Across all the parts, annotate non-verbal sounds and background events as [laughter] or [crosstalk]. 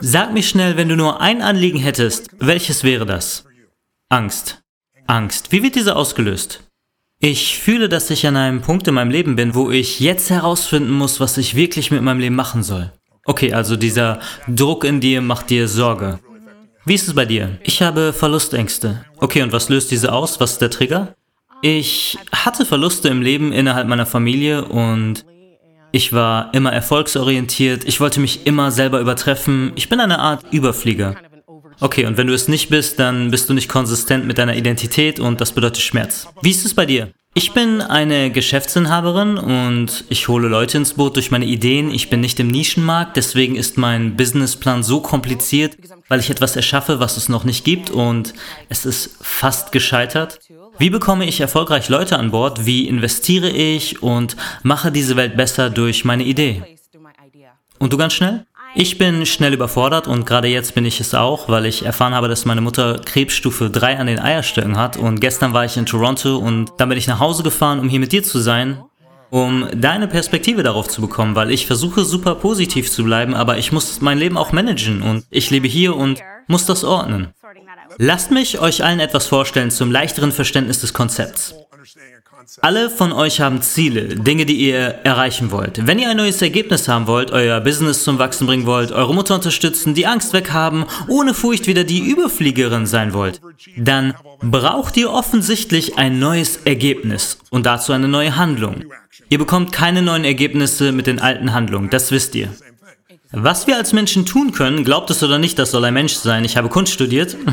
Sag mir schnell, wenn du nur ein Anliegen hättest, welches wäre das? Angst. Angst. Wie wird diese ausgelöst? Ich fühle, dass ich an einem Punkt in meinem Leben bin, wo ich jetzt herausfinden muss, was ich wirklich mit meinem Leben machen soll. Okay, also dieser Druck in dir macht dir Sorge. Wie ist es bei dir? Ich habe Verlustängste. Okay, und was löst diese aus? Was ist der Trigger? Ich hatte Verluste im Leben innerhalb meiner Familie und ich war immer erfolgsorientiert. Ich wollte mich immer selber übertreffen. Ich bin eine Art Überflieger. Okay, und wenn du es nicht bist, dann bist du nicht konsistent mit deiner Identität und das bedeutet Schmerz. Wie ist es bei dir? Ich bin eine Geschäftsinhaberin und ich hole Leute ins Boot durch meine Ideen. Ich bin nicht im Nischenmarkt, deswegen ist mein Businessplan so kompliziert, weil ich etwas erschaffe, was es noch nicht gibt und es ist fast gescheitert. Wie bekomme ich erfolgreich Leute an Bord? Wie investiere ich und mache diese Welt besser durch meine Idee? Und du ganz schnell? Ich bin schnell überfordert und gerade jetzt bin ich es auch, weil ich erfahren habe, dass meine Mutter Krebsstufe 3 an den Eierstöcken hat und gestern war ich in Toronto und dann bin ich nach Hause gefahren, um hier mit dir zu sein, um deine Perspektive darauf zu bekommen, weil ich versuche super positiv zu bleiben, aber ich muss mein Leben auch managen und ich lebe hier und muss das ordnen. Lasst mich euch allen etwas vorstellen zum leichteren Verständnis des Konzepts. Alle von euch haben Ziele, Dinge, die ihr erreichen wollt. Wenn ihr ein neues Ergebnis haben wollt, euer Business zum Wachsen bringen wollt, eure Mutter unterstützen, die Angst weghaben, ohne Furcht wieder die Überfliegerin sein wollt, dann braucht ihr offensichtlich ein neues Ergebnis und dazu eine neue Handlung. Ihr bekommt keine neuen Ergebnisse mit den alten Handlungen, das wisst ihr. Was wir als Menschen tun können, glaubt es oder nicht, das soll ein Mensch sein. Ich habe Kunst studiert. [laughs]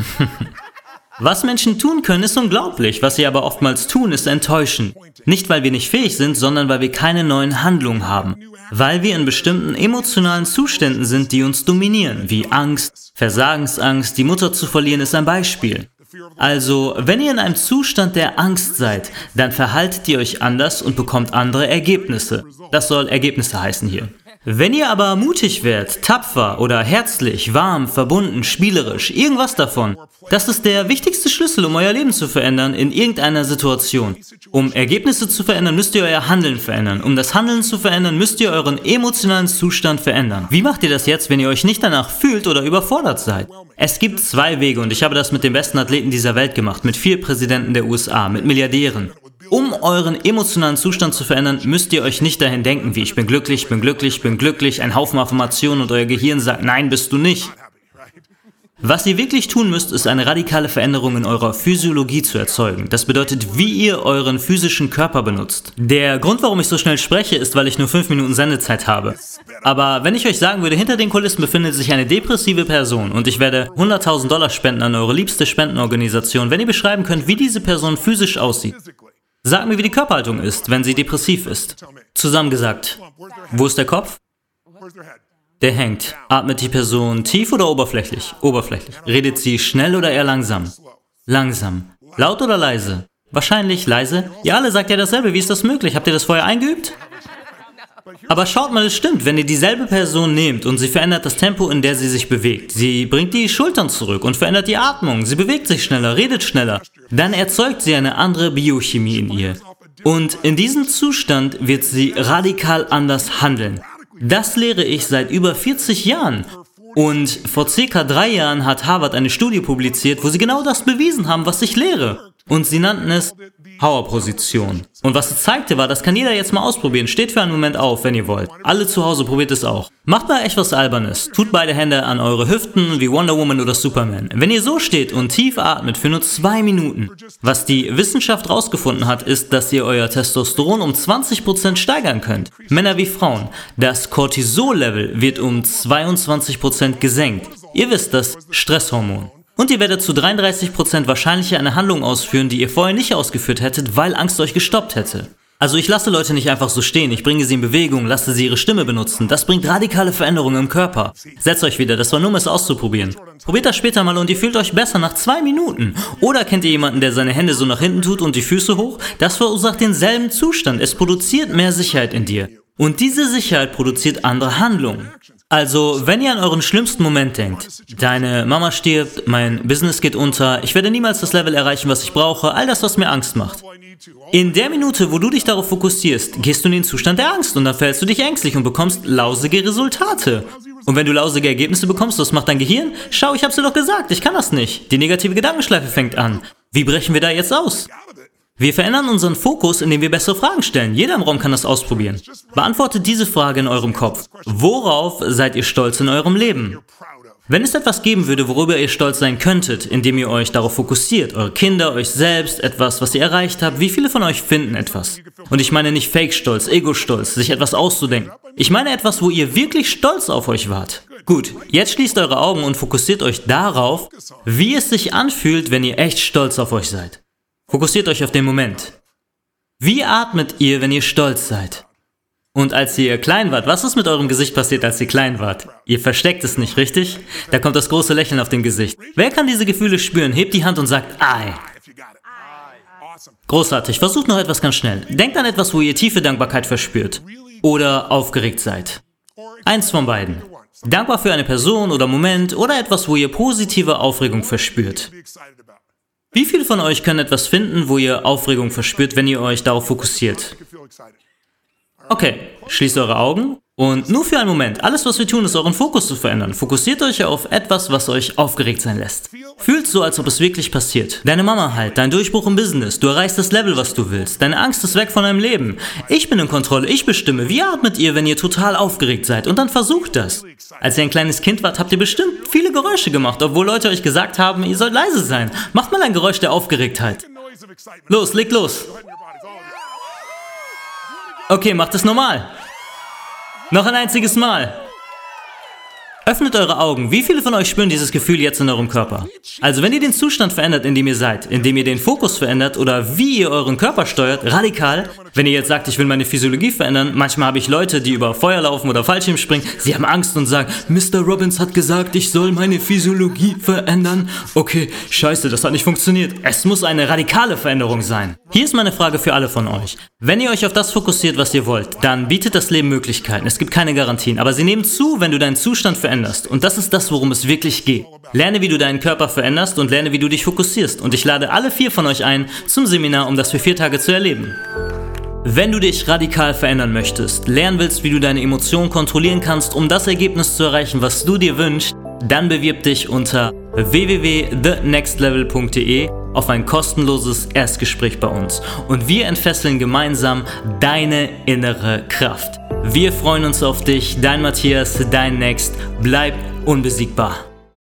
Was Menschen tun können, ist unglaublich. Was sie aber oftmals tun, ist enttäuschen. Nicht, weil wir nicht fähig sind, sondern weil wir keine neuen Handlungen haben. Weil wir in bestimmten emotionalen Zuständen sind, die uns dominieren, wie Angst, Versagensangst, die Mutter zu verlieren ist ein Beispiel. Also, wenn ihr in einem Zustand der Angst seid, dann verhaltet ihr euch anders und bekommt andere Ergebnisse. Das soll Ergebnisse heißen hier. Wenn ihr aber mutig werdet, tapfer oder herzlich, warm, verbunden, spielerisch, irgendwas davon, das ist der wichtigste Schlüssel, um euer Leben zu verändern in irgendeiner Situation. Um Ergebnisse zu verändern, müsst ihr euer Handeln verändern. Um das Handeln zu verändern, müsst ihr euren emotionalen Zustand verändern. Wie macht ihr das jetzt, wenn ihr euch nicht danach fühlt oder überfordert seid? Es gibt zwei Wege und ich habe das mit den besten Athleten dieser Welt gemacht, mit vier Präsidenten der USA, mit Milliardären. Um euren emotionalen Zustand zu verändern, müsst ihr euch nicht dahin denken, wie ich bin glücklich, bin glücklich, bin glücklich, ein Haufen Affirmationen und euer Gehirn sagt, nein, bist du nicht. Was ihr wirklich tun müsst, ist eine radikale Veränderung in eurer Physiologie zu erzeugen. Das bedeutet, wie ihr euren physischen Körper benutzt. Der Grund, warum ich so schnell spreche, ist, weil ich nur 5 Minuten Sendezeit habe. Aber wenn ich euch sagen würde, hinter den Kulissen befindet sich eine depressive Person und ich werde 100.000 Dollar spenden an eure liebste Spendenorganisation, wenn ihr beschreiben könnt, wie diese Person physisch aussieht, Sag mir, wie die Körperhaltung ist, wenn sie depressiv ist. Zusammengesagt, wo ist der Kopf? Der hängt. Atmet die Person tief oder oberflächlich? Oberflächlich. Redet sie schnell oder eher langsam? Langsam. Laut oder leise? Wahrscheinlich leise. Ihr alle sagt ja dasselbe. Wie ist das möglich? Habt ihr das vorher eingeübt? Aber schaut mal, es stimmt, wenn ihr dieselbe Person nehmt und sie verändert das Tempo, in der sie sich bewegt, sie bringt die Schultern zurück und verändert die Atmung, sie bewegt sich schneller, redet schneller, dann erzeugt sie eine andere Biochemie in ihr. Und in diesem Zustand wird sie radikal anders handeln. Das lehre ich seit über 40 Jahren. Und vor circa drei Jahren hat Harvard eine Studie publiziert, wo sie genau das bewiesen haben, was ich lehre. Und sie nannten es Power-Position. Und was es zeigte war, das kann jeder jetzt mal ausprobieren. Steht für einen Moment auf, wenn ihr wollt. Alle zu Hause probiert es auch. Macht mal echt was Albernes. Tut beide Hände an eure Hüften wie Wonder Woman oder Superman. Wenn ihr so steht und tief atmet für nur zwei Minuten, was die Wissenschaft rausgefunden hat, ist, dass ihr euer Testosteron um 20% steigern könnt. Männer wie Frauen. Das Cortisol-Level wird um 22% gesenkt. Ihr wisst das Stresshormon. Und ihr werdet zu 33% wahrscheinlicher eine Handlung ausführen, die ihr vorher nicht ausgeführt hättet, weil Angst euch gestoppt hätte. Also ich lasse Leute nicht einfach so stehen, ich bringe sie in Bewegung, lasse sie ihre Stimme benutzen. Das bringt radikale Veränderungen im Körper. Setzt euch wieder, das war nur um es auszuprobieren. Probiert das später mal und ihr fühlt euch besser nach zwei Minuten. Oder kennt ihr jemanden, der seine Hände so nach hinten tut und die Füße hoch? Das verursacht denselben Zustand. Es produziert mehr Sicherheit in dir. Und diese Sicherheit produziert andere Handlungen. Also, wenn ihr an euren schlimmsten Moment denkt, deine Mama stirbt, mein Business geht unter, ich werde niemals das Level erreichen, was ich brauche, all das, was mir Angst macht. In der Minute, wo du dich darauf fokussierst, gehst du in den Zustand der Angst und dann fällst du dich ängstlich und bekommst lausige Resultate. Und wenn du lausige Ergebnisse bekommst, was macht dein Gehirn? Schau, ich hab's dir doch gesagt, ich kann das nicht. Die negative Gedankenschleife fängt an. Wie brechen wir da jetzt aus? Wir verändern unseren Fokus, indem wir bessere Fragen stellen. Jeder im Raum kann das ausprobieren. Beantwortet diese Frage in eurem Kopf. Worauf seid ihr stolz in eurem Leben? Wenn es etwas geben würde, worüber ihr stolz sein könntet, indem ihr euch darauf fokussiert, eure Kinder, euch selbst, etwas, was ihr erreicht habt, wie viele von euch finden etwas? Und ich meine nicht Fake-Stolz, Ego-Stolz, sich etwas auszudenken. Ich meine etwas, wo ihr wirklich stolz auf euch wart. Gut, jetzt schließt eure Augen und fokussiert euch darauf, wie es sich anfühlt, wenn ihr echt stolz auf euch seid. Fokussiert euch auf den Moment. Wie atmet ihr, wenn ihr stolz seid? Und als ihr klein wart, was ist mit eurem Gesicht passiert, als ihr klein wart? Ihr versteckt es nicht, richtig? Da kommt das große Lächeln auf dem Gesicht. Wer kann diese Gefühle spüren? Hebt die Hand und sagt Ei. Großartig. Versucht noch etwas ganz schnell. Denkt an etwas, wo ihr tiefe Dankbarkeit verspürt. Oder aufgeregt seid. Eins von beiden. Dankbar für eine Person oder Moment oder etwas, wo ihr positive Aufregung verspürt. Wie viele von euch können etwas finden, wo ihr Aufregung verspürt, wenn ihr euch darauf fokussiert? Okay, schließt eure Augen und nur für einen Moment, alles was wir tun, ist euren Fokus zu verändern. Fokussiert euch auf etwas, was euch aufgeregt sein lässt. Fühlt so, als ob es wirklich passiert. Deine Mama halt, dein Durchbruch im Business, du erreichst das Level, was du willst. Deine Angst ist weg von deinem Leben. Ich bin in Kontrolle, ich bestimme. Wie atmet ihr, wenn ihr total aufgeregt seid? Und dann versucht das. Als ihr ein kleines Kind wart, habt ihr bestimmt viele Geräusche gemacht, obwohl Leute euch gesagt haben, ihr sollt leise sein. Macht mal ein Geräusch der Aufgeregtheit. Los, leg los. Okay, macht es normal. Noch ein einziges Mal. Öffnet eure Augen. Wie viele von euch spüren dieses Gefühl jetzt in eurem Körper? Also wenn ihr den Zustand verändert, in dem ihr seid, indem ihr den Fokus verändert oder wie ihr euren Körper steuert, radikal, wenn ihr jetzt sagt, ich will meine Physiologie verändern, manchmal habe ich Leute, die über Feuer laufen oder Fallschirm springen, sie haben Angst und sagen, Mr. Robbins hat gesagt, ich soll meine Physiologie verändern. Okay, scheiße, das hat nicht funktioniert. Es muss eine radikale Veränderung sein. Hier ist meine Frage für alle von euch. Wenn ihr euch auf das fokussiert, was ihr wollt, dann bietet das Leben Möglichkeiten. Es gibt keine Garantien, aber sie nehmen zu, wenn du deinen Zustand veränderst. Und das ist das, worum es wirklich geht. Lerne, wie du deinen Körper veränderst und lerne, wie du dich fokussierst. Und ich lade alle vier von euch ein zum Seminar, um das für vier Tage zu erleben. Wenn du dich radikal verändern möchtest, lernen willst, wie du deine Emotionen kontrollieren kannst, um das Ergebnis zu erreichen, was du dir wünschst, dann bewirb dich unter www.thenextlevel.de auf ein kostenloses Erstgespräch bei uns und wir entfesseln gemeinsam deine innere Kraft. Wir freuen uns auf dich, dein Matthias, dein Next, bleib unbesiegbar.